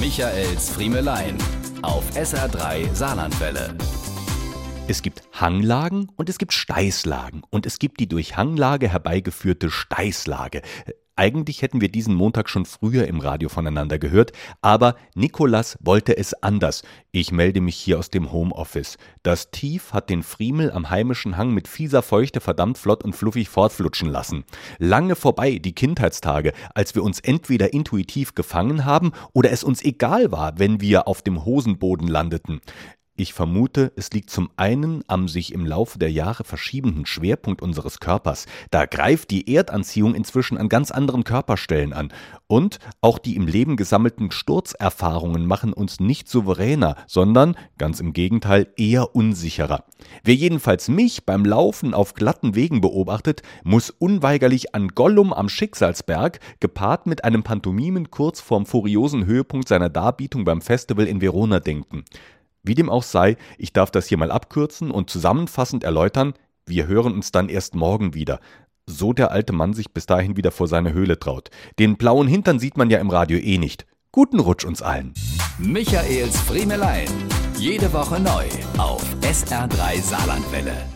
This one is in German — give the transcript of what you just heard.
Michaels Friemelein auf SR3 Saarlandwelle. Es gibt Hanglagen und es gibt Steißlagen und es gibt die durch Hanglage herbeigeführte Steißlage. Eigentlich hätten wir diesen Montag schon früher im Radio voneinander gehört, aber Nikolas wollte es anders. Ich melde mich hier aus dem Homeoffice. Das Tief hat den Friemel am heimischen Hang mit fieser Feuchte verdammt flott und fluffig fortflutschen lassen. Lange vorbei die Kindheitstage, als wir uns entweder intuitiv gefangen haben oder es uns egal war, wenn wir auf dem Hosenboden landeten. Ich vermute, es liegt zum einen am sich im Laufe der Jahre verschiebenden Schwerpunkt unseres Körpers. Da greift die Erdanziehung inzwischen an ganz anderen Körperstellen an. Und auch die im Leben gesammelten Sturzerfahrungen machen uns nicht souveräner, sondern, ganz im Gegenteil, eher unsicherer. Wer jedenfalls mich beim Laufen auf glatten Wegen beobachtet, muss unweigerlich an Gollum am Schicksalsberg, gepaart mit einem Pantomimen kurz vorm furiosen Höhepunkt seiner Darbietung beim Festival in Verona denken. Wie dem auch sei, ich darf das hier mal abkürzen und zusammenfassend erläutern, wir hören uns dann erst morgen wieder. So der alte Mann sich bis dahin wieder vor seine Höhle traut. Den blauen Hintern sieht man ja im Radio eh nicht. Guten Rutsch uns allen. Michaels Friemelein. Jede Woche neu auf SR3 Saarlandwelle.